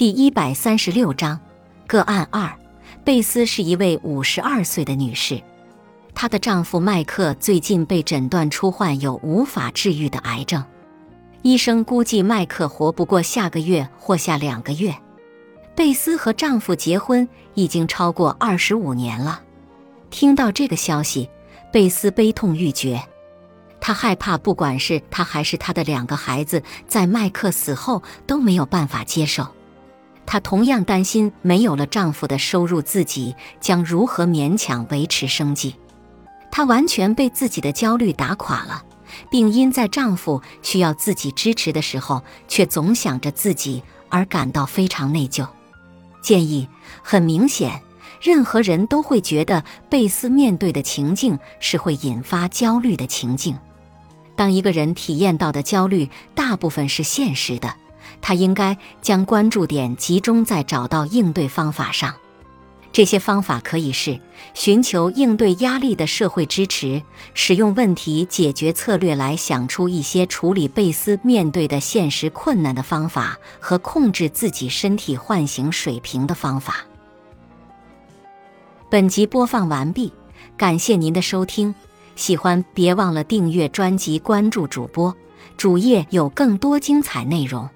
第一百三十六章个案二：贝斯是一位五十二岁的女士，她的丈夫麦克最近被诊断出患有无法治愈的癌症，医生估计麦克活不过下个月或下两个月。贝斯和丈夫结婚已经超过二十五年了，听到这个消息，贝斯悲痛欲绝。她害怕，不管是她还是她的两个孩子，在麦克死后都没有办法接受。她同样担心，没有了丈夫的收入，自己将如何勉强维持生计。她完全被自己的焦虑打垮了，并因在丈夫需要自己支持的时候，却总想着自己而感到非常内疚。建议很明显，任何人都会觉得贝斯面对的情境是会引发焦虑的情境。当一个人体验到的焦虑大部分是现实的。他应该将关注点集中在找到应对方法上。这些方法可以是寻求应对压力的社会支持，使用问题解决策略来想出一些处理贝斯面对的现实困难的方法，和控制自己身体唤醒水平的方法。本集播放完毕，感谢您的收听。喜欢别忘了订阅专辑，关注主播，主页有更多精彩内容。